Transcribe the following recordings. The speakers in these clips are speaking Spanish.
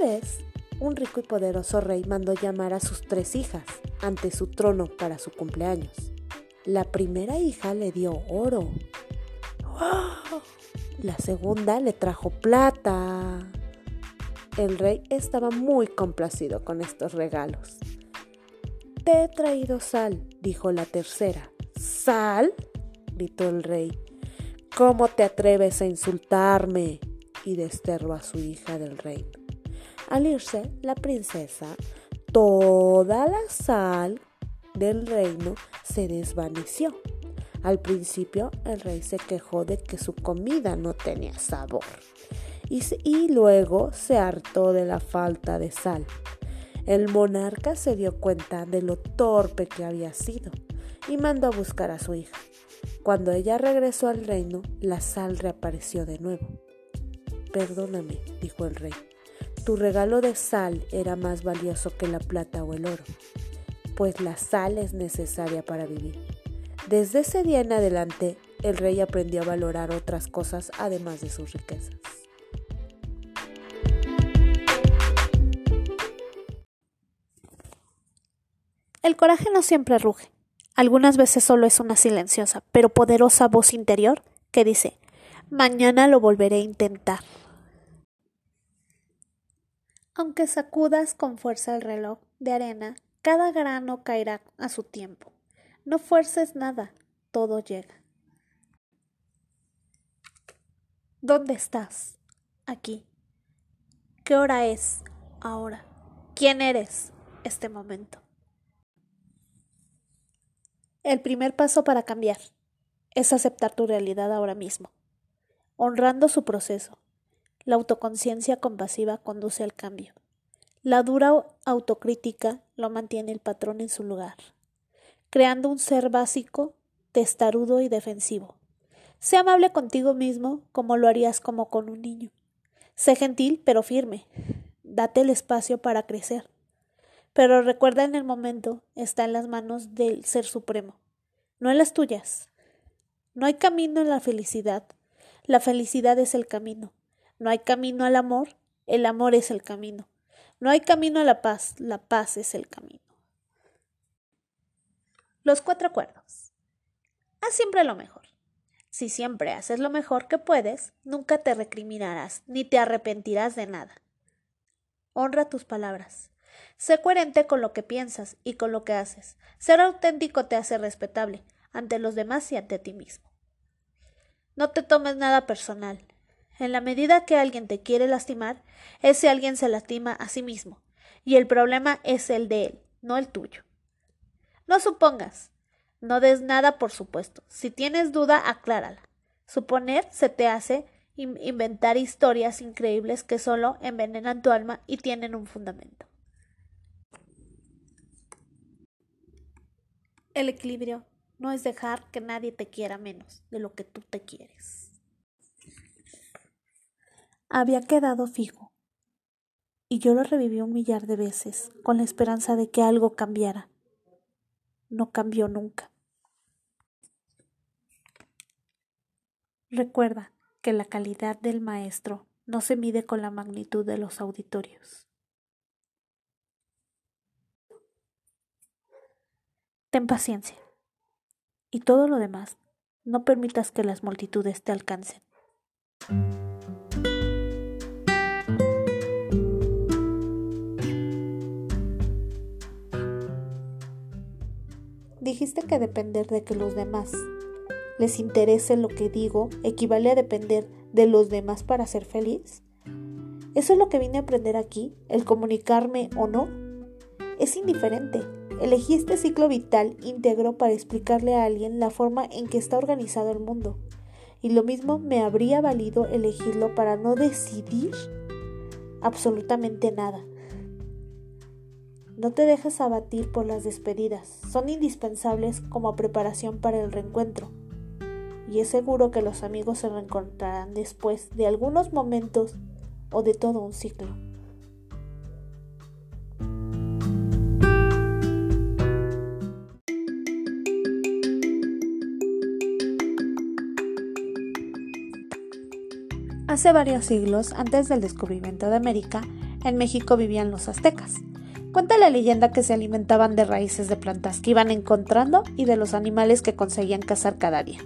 vez, un rico y poderoso rey mandó llamar a sus tres hijas ante su trono para su cumpleaños. La primera hija le dio oro. La segunda le trajo plata. El rey estaba muy complacido con estos regalos. Te he traído sal, dijo la tercera. ¿Sal? gritó el rey. ¿Cómo te atreves a insultarme? y desterró a su hija del reino. Al irse, la princesa, toda la sal del reino se desvaneció. Al principio el rey se quejó de que su comida no tenía sabor y, y, luego se hartó de la falta de sal. El monarca se dio cuenta de lo torpe que había sido y mandó a buscar a su hija. Cuando ella regresó al reino, la sal reapareció de nuevo. Perdóname, dijo el rey, tu regalo de sal era más valioso que la plata o el oro, pues la sal es necesaria para vivir. Desde ese día en adelante, el rey aprendió a valorar otras cosas además de sus riquezas. El coraje no siempre ruge. Algunas veces solo es una silenciosa, pero poderosa voz interior que dice, mañana lo volveré a intentar. Aunque sacudas con fuerza el reloj de arena, cada grano caerá a su tiempo. No fuerces nada, todo llega. ¿Dónde estás? Aquí. ¿Qué hora es? Ahora. ¿Quién eres? Este momento. El primer paso para cambiar es aceptar tu realidad ahora mismo, honrando su proceso, la autoconciencia compasiva conduce al cambio. La dura autocrítica lo mantiene el patrón en su lugar, creando un ser básico, testarudo y defensivo. Sé amable contigo mismo como lo harías como con un niño. Sé gentil pero firme. Date el espacio para crecer. Pero recuerda en el momento está en las manos del Ser Supremo, no en las tuyas. No hay camino en la felicidad. La felicidad es el camino. No hay camino al amor, el amor es el camino. No hay camino a la paz, la paz es el camino. Los cuatro acuerdos. Haz siempre lo mejor. Si siempre haces lo mejor que puedes, nunca te recriminarás ni te arrepentirás de nada. Honra tus palabras. Sé coherente con lo que piensas y con lo que haces. Ser auténtico te hace respetable ante los demás y ante ti mismo. No te tomes nada personal. En la medida que alguien te quiere lastimar, ese alguien se lastima a sí mismo, y el problema es el de él, no el tuyo. No supongas, no des nada por supuesto. Si tienes duda, aclárala. Suponer se te hace inventar historias increíbles que solo envenenan tu alma y tienen un fundamento. El equilibrio no es dejar que nadie te quiera menos de lo que tú te quieres había quedado fijo, y yo lo reviví un millar de veces con la esperanza de que algo cambiara. No cambió nunca. Recuerda que la calidad del maestro no se mide con la magnitud de los auditorios. Ten paciencia. Y todo lo demás, no permitas que las multitudes te alcancen. Dijiste que depender de que los demás les interese lo que digo equivale a depender de los demás para ser feliz. ¿Eso es lo que vine a aprender aquí? ¿El comunicarme o no? Es indiferente. Elegí este ciclo vital íntegro para explicarle a alguien la forma en que está organizado el mundo. Y lo mismo me habría valido elegirlo para no decidir absolutamente nada. No te dejes abatir por las despedidas, son indispensables como preparación para el reencuentro. Y es seguro que los amigos se reencontrarán después de algunos momentos o de todo un ciclo. Hace varios siglos, antes del descubrimiento de América, en México vivían los aztecas. Cuenta la leyenda que se alimentaban de raíces de plantas que iban encontrando y de los animales que conseguían cazar cada día.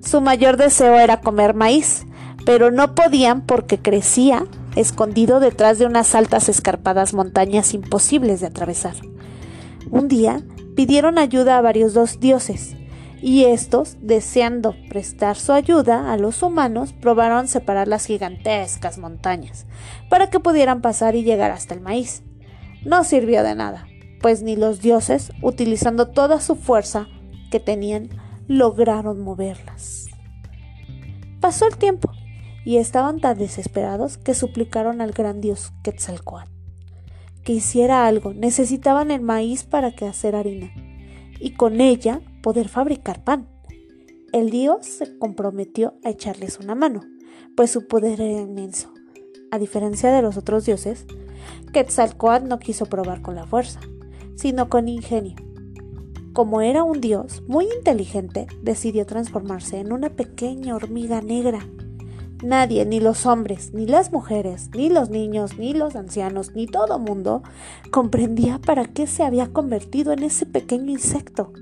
Su mayor deseo era comer maíz, pero no podían porque crecía escondido detrás de unas altas escarpadas montañas imposibles de atravesar. Un día pidieron ayuda a varios dos dioses, y estos, deseando prestar su ayuda a los humanos, probaron separar las gigantescas montañas para que pudieran pasar y llegar hasta el maíz. No sirvió de nada, pues ni los dioses, utilizando toda su fuerza que tenían, lograron moverlas. Pasó el tiempo y estaban tan desesperados que suplicaron al gran dios Quetzalcoatl que hiciera algo. Necesitaban el maíz para hacer harina y con ella poder fabricar pan. El dios se comprometió a echarles una mano, pues su poder era inmenso. A diferencia de los otros dioses, Quetzalcoatl no quiso probar con la fuerza, sino con ingenio. Como era un dios muy inteligente, decidió transformarse en una pequeña hormiga negra. Nadie, ni los hombres, ni las mujeres, ni los niños, ni los ancianos, ni todo mundo, comprendía para qué se había convertido en ese pequeño insecto.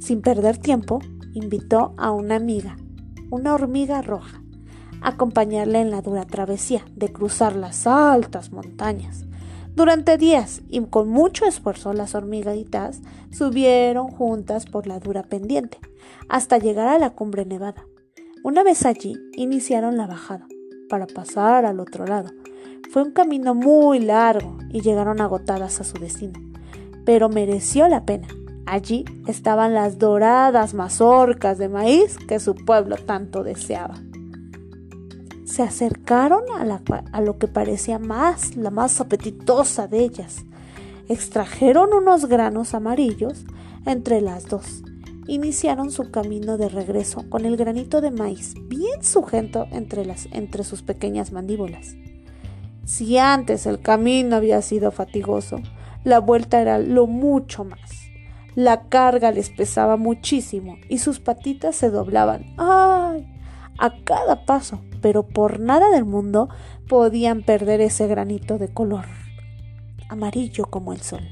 Sin perder tiempo, invitó a una amiga, una hormiga roja, a acompañarle en la dura travesía de cruzar las altas montañas. Durante días y con mucho esfuerzo las hormiguitas subieron juntas por la dura pendiente hasta llegar a la cumbre nevada. Una vez allí iniciaron la bajada para pasar al otro lado. Fue un camino muy largo y llegaron agotadas a su destino, pero mereció la pena. Allí estaban las doradas mazorcas de maíz que su pueblo tanto deseaba se acercaron a, lo que parecía más la más apetitosa de ellas. Extrajeron unos granos amarillos entre las dos. Iniciaron su camino de regreso con el granito de maíz bien sujeto entre, entre sus pequeñas mandíbulas. Si antes el camino había sido fatigoso, la vuelta era lo mucho más. La carga les pesaba muchísimo y sus patitas se doblaban. ¡Ay! A cada paso pero por nada del mundo podían perder ese granito de color amarillo como el sol.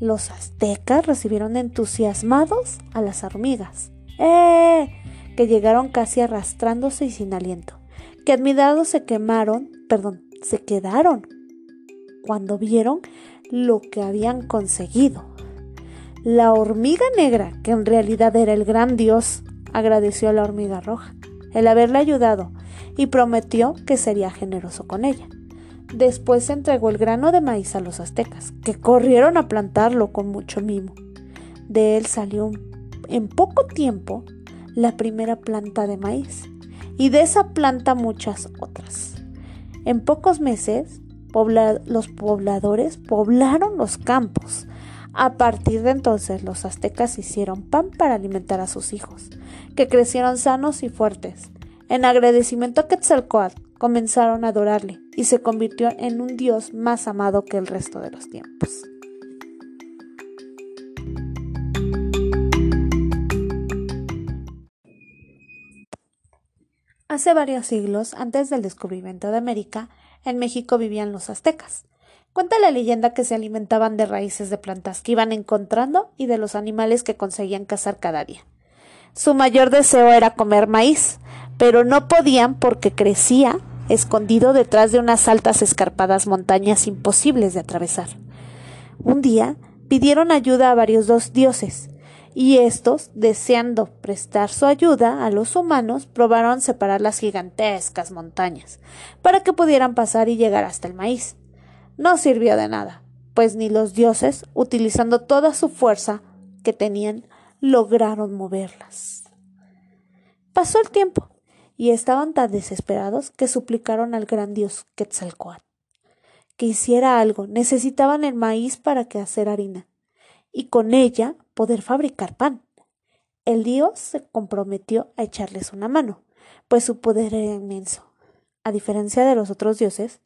Los aztecas recibieron entusiasmados a las hormigas, ¡eh! que llegaron casi arrastrándose y sin aliento, que admirados se quemaron, perdón, se quedaron cuando vieron lo que habían conseguido. La hormiga negra, que en realidad era el gran dios, agradeció a la hormiga roja el haberle ayudado y prometió que sería generoso con ella. Después entregó el grano de maíz a los aztecas, que corrieron a plantarlo con mucho mimo. De él salió en poco tiempo la primera planta de maíz y de esa planta muchas otras. En pocos meses los pobladores poblaron los campos. A partir de entonces los aztecas hicieron pan para alimentar a sus hijos que crecieron sanos y fuertes. En agradecimiento a Quetzalcoatl, comenzaron a adorarle y se convirtió en un dios más amado que el resto de los tiempos. Hace varios siglos, antes del descubrimiento de América, en México vivían los aztecas. Cuenta la leyenda que se alimentaban de raíces de plantas que iban encontrando y de los animales que conseguían cazar cada día. Su mayor deseo era comer maíz, pero no podían porque crecía escondido detrás de unas altas escarpadas montañas imposibles de atravesar. Un día pidieron ayuda a varios dos dioses, y estos, deseando prestar su ayuda a los humanos, probaron separar las gigantescas montañas para que pudieran pasar y llegar hasta el maíz. No sirvió de nada, pues ni los dioses, utilizando toda su fuerza que tenían, lograron moverlas. Pasó el tiempo y estaban tan desesperados que suplicaron al gran dios Quetzalcoatl que hiciera algo. Necesitaban el maíz para hacer harina y con ella poder fabricar pan. El dios se comprometió a echarles una mano, pues su poder era inmenso. A diferencia de los otros dioses,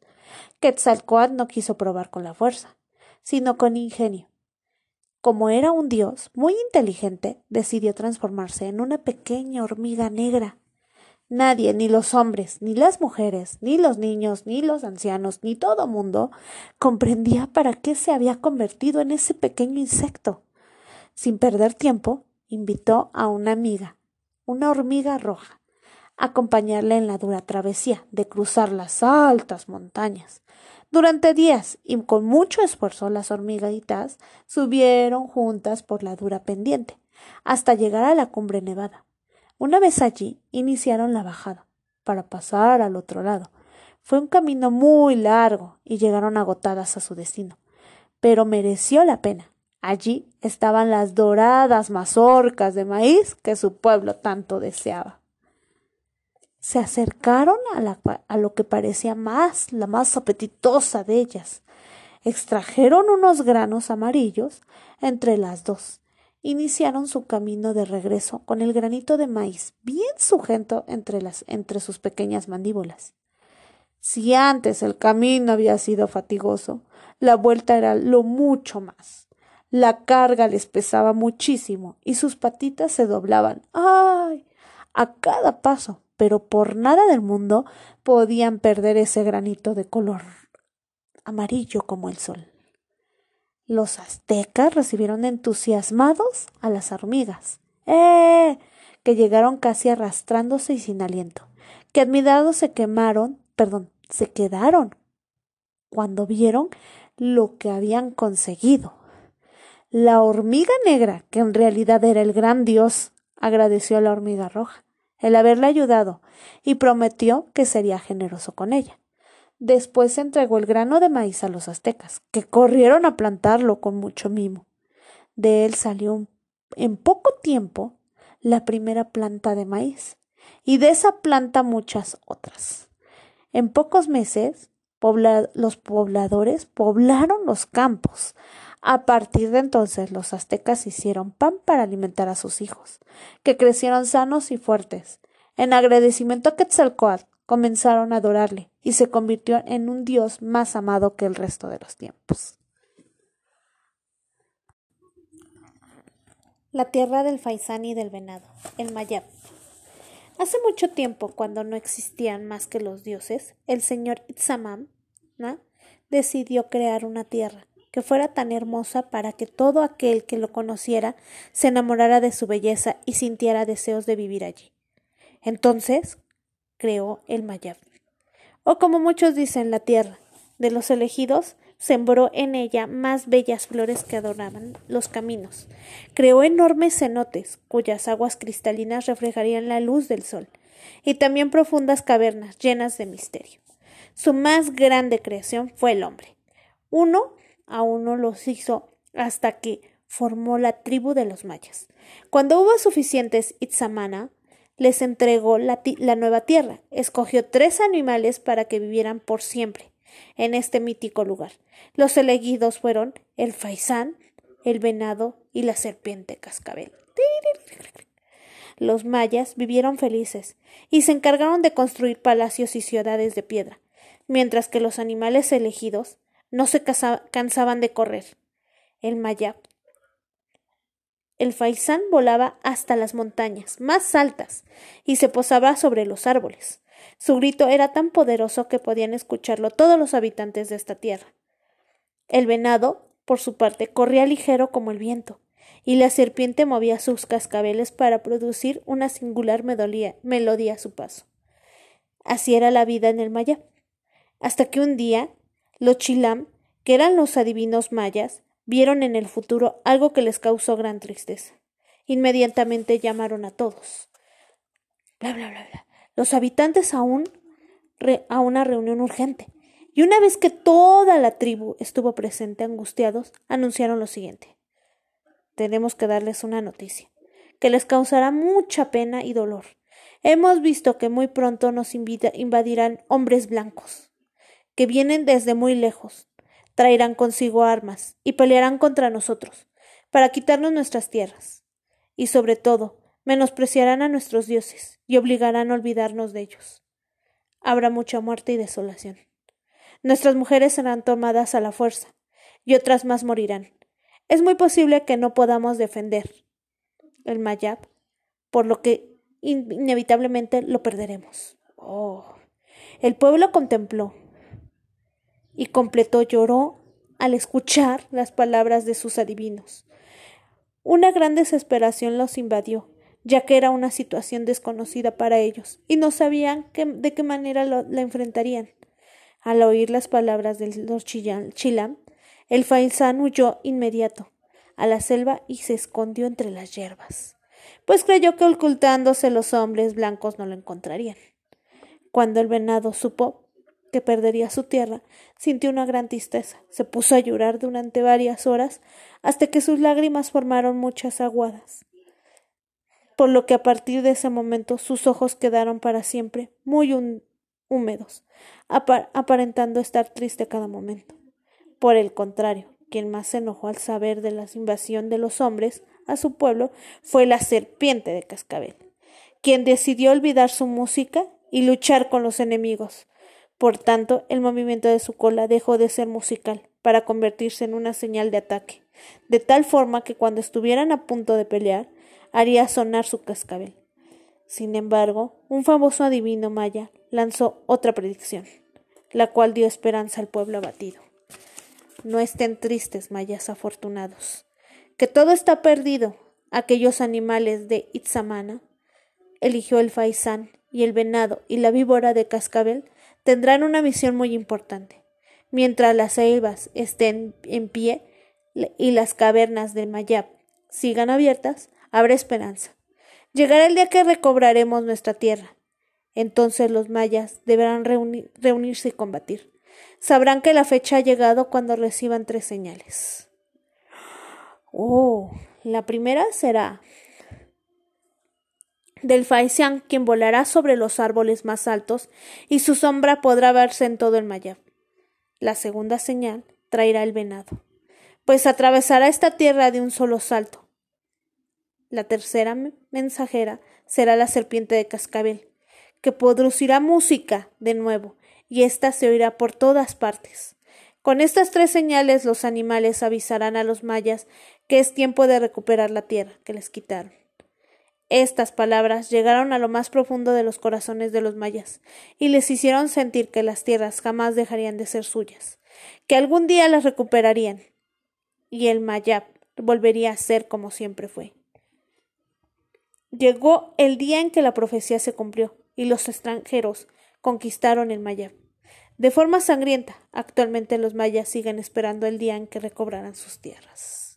Quetzalcoatl no quiso probar con la fuerza, sino con ingenio. Como era un dios muy inteligente, decidió transformarse en una pequeña hormiga negra. Nadie, ni los hombres, ni las mujeres, ni los niños, ni los ancianos, ni todo mundo comprendía para qué se había convertido en ese pequeño insecto. Sin perder tiempo, invitó a una amiga, una hormiga roja, acompañarle en la dura travesía de cruzar las altas montañas. Durante días y con mucho esfuerzo las hormiguitas subieron juntas por la dura pendiente hasta llegar a la cumbre nevada. Una vez allí, iniciaron la bajada, para pasar al otro lado. Fue un camino muy largo y llegaron agotadas a su destino. Pero mereció la pena. Allí estaban las doradas mazorcas de maíz que su pueblo tanto deseaba. Se acercaron a, lo que parecía más la más apetitosa de ellas. Extrajeron unos granos amarillos entre las dos iniciaron su camino de regreso con el granito de maíz bien sujeto entre, entre sus pequeñas mandíbulas. Si antes el camino había sido fatigoso, la vuelta era lo mucho más. La carga les pesaba muchísimo y sus patitas se doblaban. ¡Ay! A cada paso, pero por nada del mundo podían perder ese granito de color amarillo como el sol. Los aztecas recibieron entusiasmados a las hormigas, ¡eh! que llegaron casi arrastrándose y sin aliento, que admirados se quemaron, perdón, se quedaron cuando vieron lo que habían conseguido. La hormiga negra, que en realidad era el gran dios, agradeció a la hormiga roja el haberle ayudado y prometió que sería generoso con ella. Después entregó el grano de maíz a los aztecas, que corrieron a plantarlo con mucho mimo. De él salió en poco tiempo la primera planta de maíz, y de esa planta muchas otras. En pocos meses los pobladores poblaron los campos. A partir de entonces los aztecas hicieron pan para alimentar a sus hijos, que crecieron sanos y fuertes. En agradecimiento a Quetzalcoatl, comenzaron a adorarle y se convirtió en un dios más amado que el resto de los tiempos. La tierra del faisán y del venado, el Mayab. Hace mucho tiempo, cuando no existían más que los dioses, el señor Itzamam decidió crear una tierra que fuera tan hermosa para que todo aquel que lo conociera se enamorara de su belleza y sintiera deseos de vivir allí. Entonces creó el Mayab. O como muchos dicen, la tierra. De los elegidos, sembró en ella más bellas flores que adornaban los caminos. Creó enormes cenotes, cuyas aguas cristalinas reflejarían la luz del sol, y también profundas cavernas llenas de misterio. Su más grande creación fue el hombre. Uno a uno los hizo hasta que formó la tribu de los mayas. Cuando hubo suficientes Itzamana, les entregó la, nueva tierra. Escogió tres animales para que vivieran por siempre en este mítico lugar. Los elegidos fueron el faisán, el venado y la serpiente cascabel. Los mayas vivieron felices y se encargaron de construir palacios y ciudades de piedra, mientras que los animales elegidos no se cansaban de correr. El maya el faisán volaba hasta las montañas más altas y se posaba sobre los árboles. Su grito era tan poderoso que podían escucharlo todos los habitantes de esta tierra. El venado, por su parte, corría ligero como el viento, y la serpiente movía sus cascabeles para producir una singular melodía a su paso. Así era la vida en el Maya, hasta que un día los chilam, que eran los adivinos mayas, vieron en el futuro algo que les causó gran tristeza. Inmediatamente llamaron a todos. Bla, bla, bla, bla. Los habitantes aún a una reunión urgente. Y una vez que toda la tribu estuvo presente, angustiados, anunciaron lo siguiente. Tenemos que darles una noticia, que les causará mucha pena y dolor. Hemos visto que muy pronto nos invadirán hombres blancos, que vienen desde muy lejos, traerán consigo armas y pelearán contra nosotros, para quitarnos nuestras tierras, y sobre todo menospreciarán a nuestros dioses y obligarán a olvidarnos de ellos. Habrá mucha muerte y desolación. Nuestras mujeres serán tomadas a la fuerza, y otras más morirán. Es muy posible que no podamos defender el Mayab, por lo que inevitablemente lo perderemos. Oh. El pueblo contempló y completo lloró al escuchar las palabras de sus adivinos. Una gran desesperación los invadió, ya que era una situación desconocida para ellos, y no sabían de qué manera la enfrentarían. Al oír las palabras del Lord Chilam, el faisán huyó inmediato a la selva y se escondió entre las hierbas, pues creyó que ocultándose los hombres blancos no lo encontrarían. Cuando el venado supo que perdería su tierra, sintió una gran tristeza. Se puso a llorar durante varias horas hasta que sus lágrimas formaron muchas aguadas. Por lo que a partir de ese momento sus ojos quedaron para siempre muy húmedos, aparentando estar triste cada momento. Por el contrario, quien más se enojó al saber de la invasión de los hombres a su pueblo fue la serpiente de cascabel, quien decidió olvidar su música y luchar con los enemigos. Por tanto, el movimiento de su cola dejó de ser musical para convertirse en una señal de ataque, de tal forma que cuando estuvieran a punto de pelear, haría sonar su cascabel. Sin embargo, un famoso adivino maya lanzó otra predicción, la cual dio esperanza al pueblo abatido. No estén tristes, mayas afortunados, que todo está perdido. Aquellos animales de Itzamana, eligió el faisán y el venado y la víbora de cascabel, tendrán una misión muy importante. Mientras las selvas estén en pie y las cavernas del Mayab sigan abiertas, habrá esperanza. Llegará el día que recobraremos nuestra tierra. Entonces los mayas deberán reunirse y combatir. Sabrán que la fecha ha llegado cuando reciban tres señales. Oh, la primera será del Faisian, quien volará sobre los árboles más altos y su sombra podrá verse en todo el Mayab. La segunda señal traerá el venado, pues atravesará esta tierra de un solo salto. La tercera mensajera será la serpiente de cascabel, que producirá música de nuevo, y ésta se oirá por todas partes. Con estas tres señales los animales avisarán a los mayas que es tiempo de recuperar la tierra que les quitaron. Estas palabras llegaron a lo más profundo de los corazones de los mayas y les hicieron sentir que las tierras jamás dejarían de ser suyas, que algún día las recuperarían y el Mayab volvería a ser como siempre fue. Llegó el día en que la profecía se cumplió y los extranjeros conquistaron el Mayab. De forma sangrienta, actualmente los mayas siguen esperando el día en que recobrarán sus tierras.